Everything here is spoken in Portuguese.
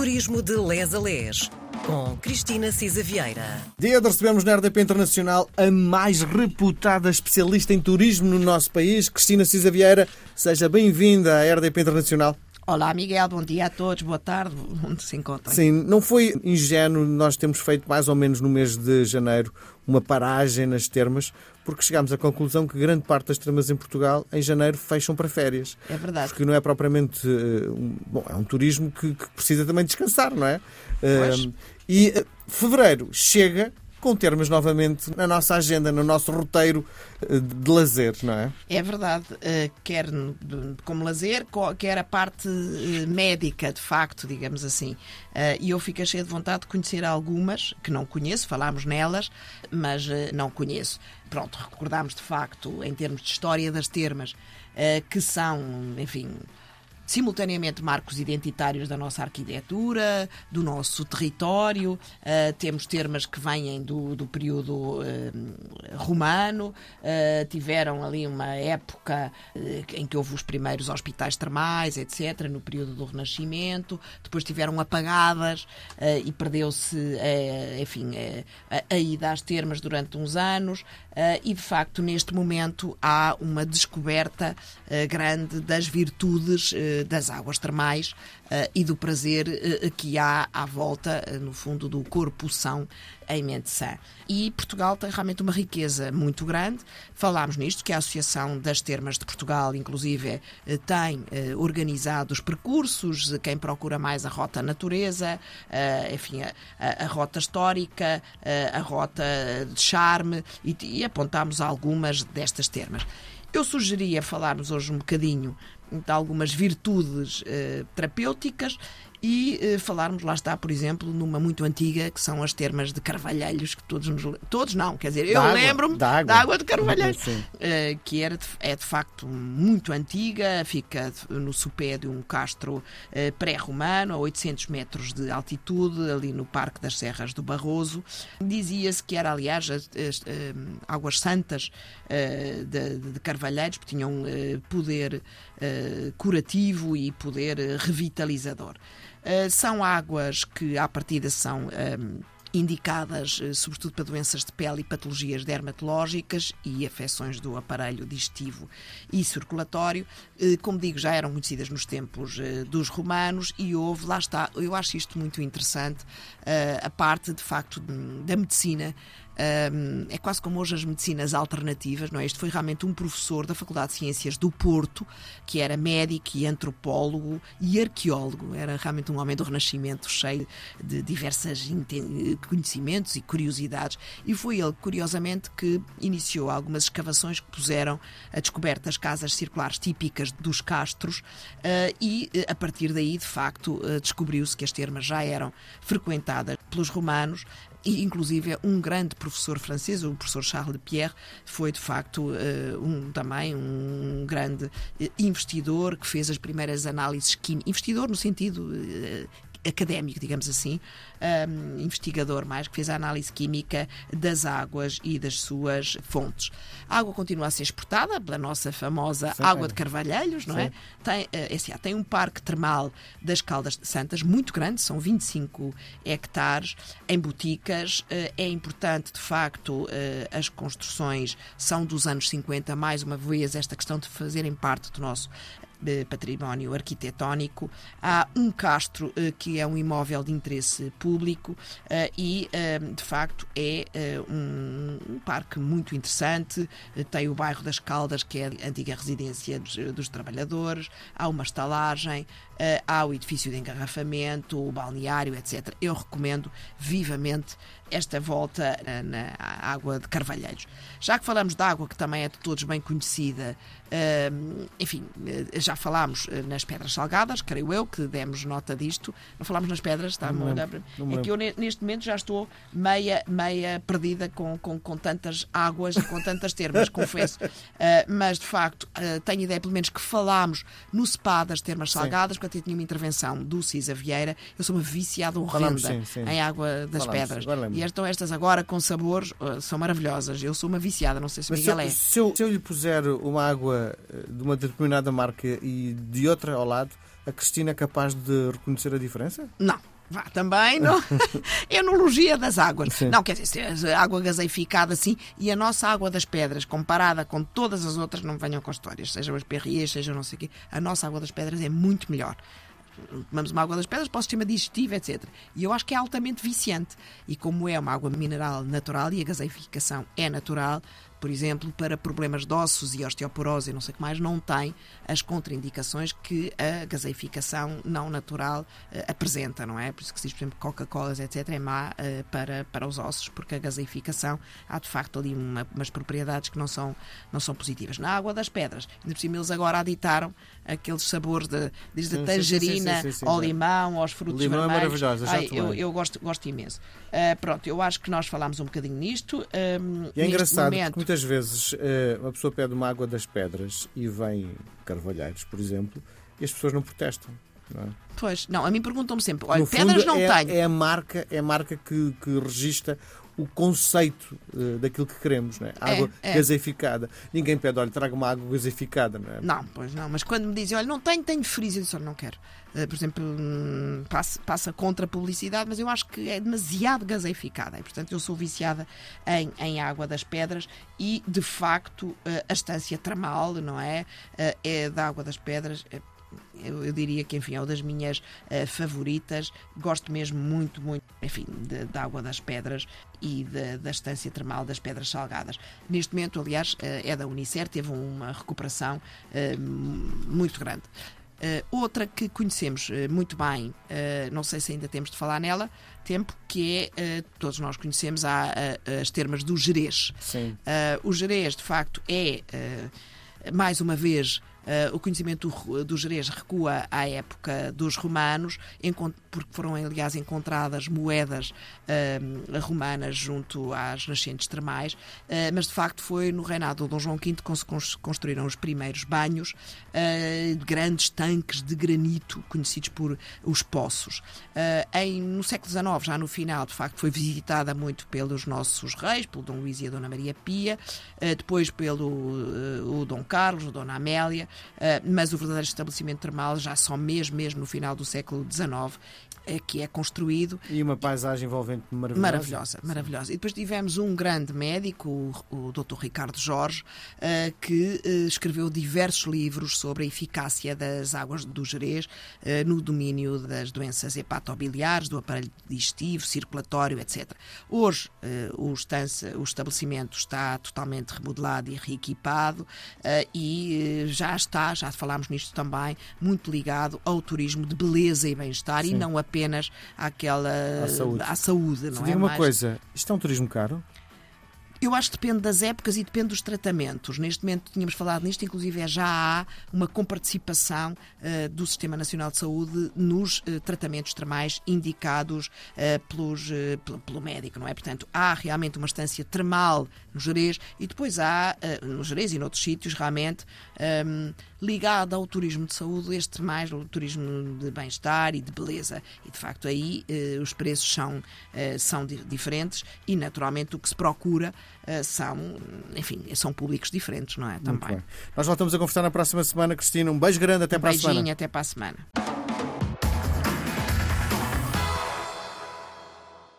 Turismo de Les a Les, com Cristina Cisa Vieira. Dia de recebemos na RDP Internacional a mais reputada especialista em turismo no nosso país, Cristina Cisa Vieira. Seja bem-vinda à RDP Internacional. Olá, Miguel, bom dia a todos, boa tarde, onde se encontram. Sim, não foi ingênuo, nós temos feito mais ou menos no mês de janeiro uma paragem nas termas, porque chegámos à conclusão que grande parte das termas em Portugal, em janeiro, fecham para férias. É verdade. Porque não é propriamente. Um, bom, é um turismo que, que, precisa também descansar, não é? Pois. Uh, e uh, fevereiro chega com termos novamente na nossa agenda, no nosso roteiro de lazer, não é? É verdade, quer como lazer, quer a parte médica, de facto, digamos assim. E eu fico cheio de vontade de conhecer algumas, que não conheço, falámos nelas, mas não conheço. Pronto, recordámos de facto, em termos de história das termas, que são, enfim, simultaneamente marcos identitários da nossa arquitetura, do nosso território. Uh, temos termas que vêm do, do período uh, romano, uh, tiveram ali uma época em que houve os primeiros hospitais termais, etc., no período do Renascimento, depois tiveram apagadas e perdeu-se, enfim, a, a ida às termas durante uns anos. e, de facto, neste momento há uma descoberta grande das virtudes das águas termais uh, e do prazer uh, que há à volta, uh, no fundo, do corpo são em mente sã. E Portugal tem realmente uma riqueza muito grande. Falámos nisto, que a Associação das Termas de Portugal, inclusive, tem organizado os percursos, quem procura mais a rota natureza, enfim, a, a, rota histórica, a rota de charme, e, e apontámos algumas destas termas. Eu sugeria falarmos hoje um bocadinho de algumas virtudes uh, terapêuticas e uh, falarmos, lá está, por exemplo, numa muito antiga, que são as termas de Carvalheiros, que todos nos, Todos não, quer dizer, eu lembro-me da, água. da água de Carvalheiros, uh, que era de, é de facto muito antiga, fica no sopé de um castro uh, pré-romano, a 800 metros de altitude, ali no Parque das Serras do Barroso. Dizia-se que era, aliás, as, as águas santas de, de, Carvalheiros, porque tinham poder curativo e poder revitalizador. Eh, são águas que, à partida, são. Ehm, indicadas eh, sobretudo para doenças de pele e patologias dermatológicas e afecções do aparelho digestivo e circulatório. Eh, como digo, já eram conhecidas nos tempos dos romanos e houve, lá está, eu acho isto muito interessante, a parte de facto da medicina é quase como hoje as medicinas alternativas, não é? Este foi realmente um professor da Faculdade de Ciências do Porto, que era médico e antropólogo e arqueólogo. Era realmente um homem do Renascimento, cheio de diversos conhecimentos e curiosidades. E foi ele, curiosamente, que iniciou algumas escavações que puseram a descoberta das casas circulares típicas dos castros uh, e, a partir daí, de facto, uh, descobriu-se que as termas já eram frequentadas pelos romanos e inclusive um grande professor francês, o professor Charles Pierre, foi de facto eh, um, também um grande eh, investidor que fez as primeiras análises químicas, investidor no sentido eh, académico, digamos assim, um, investigador mais, que fez a análise química das águas e das suas fontes. A água continua a ser exportada pela nossa famosa Sim, água de Carvalheiros, não é? Sim. é? Tem, uh, tem um parque termal das Caldas Santas muito grande, são 25 hectares, em boticas. Uh, é importante, de facto, uh, as construções são dos anos 50, mais uma vez, esta questão de fazerem parte do nosso património arquitetónico. Há um castro eh, que é um imóvel de interesse público eh, e, eh, de facto, é um, parque muito interessante. Tem o bairro das Caldas, que é a antiga residência dos, dos trabalhadores, há uma estalagem, há o edifício de engarrafamento, o balneário, etc. Eu recomendo vivamente esta volta na, água de Carvalheiros. Já que falamos de água, que também é de todos bem conhecida, enfim, já falámos eh, nas Pedras Salgadas, creio eu, que demos nota disto. Não falámos nas Pedras, está não, não, É que eu neste momento já estou meia, meia perdida com, com, com tantas águas e com tantas termas, confesso. Uh, mas, de facto, uh, tenho ideia, pelo menos, que falámos no SPA das Termas Salgadas, quando eu tinha uma intervenção do Cisa Vieira. Eu sou uma viciada horrenda em água das Pedras. E estão estas agora com sabores, uh, são maravilhosas. Eu sou uma viciada, não sei se o Miguel se, é. Se eu, se eu lhe puser uma água de uma determinada marca e de outra ao lado, A Cristina é capaz de reconhecer a diferença? Não. Vá, também não. Enologia das águas. Sim. Não, quer dizer, água gaseificada, sim, e a nossa água das pedras, comparada com todas as outras, não venham com histórias, sejam as perrias, sejam não sei o quê, a nossa água das pedras é muito melhor. Tomamos uma água das pedras para o sistema digestivo, etc. E eu acho que é altamente viciante. E como é uma água mineral natural e a gaseificação é natural, por exemplo, para problemas de ossos e osteoporose e não sei o que mais, não tem as contraindicações que a gaseificação não natural eh, apresenta, não é? Por isso que se diz, por exemplo, Coca-Colas, etc., é má eh, para, para os ossos, porque a gaseificação há de facto ali uma- umas propriedades que não são, não são positivas. Na água das pedras, ainda por cima eles agora aditaram aqueles sabores de, desde Sim, a tangerina sim, sim, ao limão, aos frutos Limão é vermelhos. maravilhoso, eu já Ai, eu, eu gosto, gosto imenso. Ah, pronto, eu acho que nós falámos um bocadinho nisto. Ahm, E é engraçado momento- muitas vezes eh, uma pessoa pede uma água das pedras e vem Carvalheiros, por exemplo, e as pessoas não protestam. Não é? Pois, não, a mim perguntam-me sempre: olha, pedras não é, tenho. É a marca, é a marca que, que registra o conceito eh, daquilo que queremos, não é? Água é. gaseificada. Ninguém pede, olha, traga uma água gaseificada, não é? Não, pois não, mas quando me dizem, olha, não tenho, tenho freezer, eu disse, olha, não quero. Eh, por exemplo, hum, passa, passa contra a publicidade, mas eu acho que é demasiado gaseificada. E, portanto, eu sou viciada em, em água das pedras e, de facto, eh, a estância termal, não é? É da água das pedras. Eu, eu diria que, enfim, é uma das minhas eh, favoritas. Gosto mesmo muito, muito, enfim, de- da água das pedras e da, da estância termal das pedras salgadas. Neste momento, aliás, eh, é da Unicer, teve uma recuperação eh, muito grande. Outra que conhecemos muito bem, não sei se ainda temos de falar nela, tempo, que é, todos nós conhecemos há, as termas do Jerez. Sim. Uh, o Jerez, de facto, é, uh, mais uma vez, uh, o conhecimento do, do Jerez recua à época dos romanos, porque foram, aliás, encontradas moedas uh, romanas junto às nascentes termais, uh, mas, de facto, foi no reinado de Dom João V que se cons- construíram os primeiros banhos, uh, grandes tanques de granito, conhecidos por os poços. Em, no século XIX, já no final, de facto, foi visitada muito pelos nossos reis, pelo Dom Luís e a Dona Maria Pia, depois pelo o Dom Carlos, a Dona Amélia, mas o verdadeiro estabelecimento termal já só mesmo, mesmo no final do século XIX é que é construído E uma paisagem envolvente maravilhosa. Maravilhosa, maravilhosa. E depois tivemos um grande médico, o, o Dr. Ricardo Jorge, eh, que eh, escreveu diversos livros sobre a eficácia das águas do Jerez no domínio das doenças hepatobiliares, do aparelho digestivo, circulatório, etc. Hoje o, o estabelecimento está totalmente remodelado e reequipado e já está, já falámos nisto também, muito ligado ao turismo de beleza e bem-estar e não apenas àquela À saúde. à saúde, Se não diga é? uma Mais- coisa, isto é um turismo caro? Eu acho que depende das épocas e depende dos tratamentos. Neste momento tínhamos falado nisto, inclusive é já há uma comparticipação eh, do Sistema Nacional de Saúde nos eh, tratamentos termais indicados eh, pelos, pelo, pelo médico, não é? Portanto, há realmente uma estância termal no Jerez e depois há, no Jerez e noutros sítios, realmente, ehm, ligado ao turismo de saúde, este mais o turismo de bem-estar e de beleza. E, de facto, aí os preços são, são di- diferentes e, naturalmente, o que se procura são, enfim, são públicos diferentes, não é? Também. Nós voltamos a conversar na próxima semana, Cristina. Um beijo grande, até Um para a semana. beijinho, até para a semana.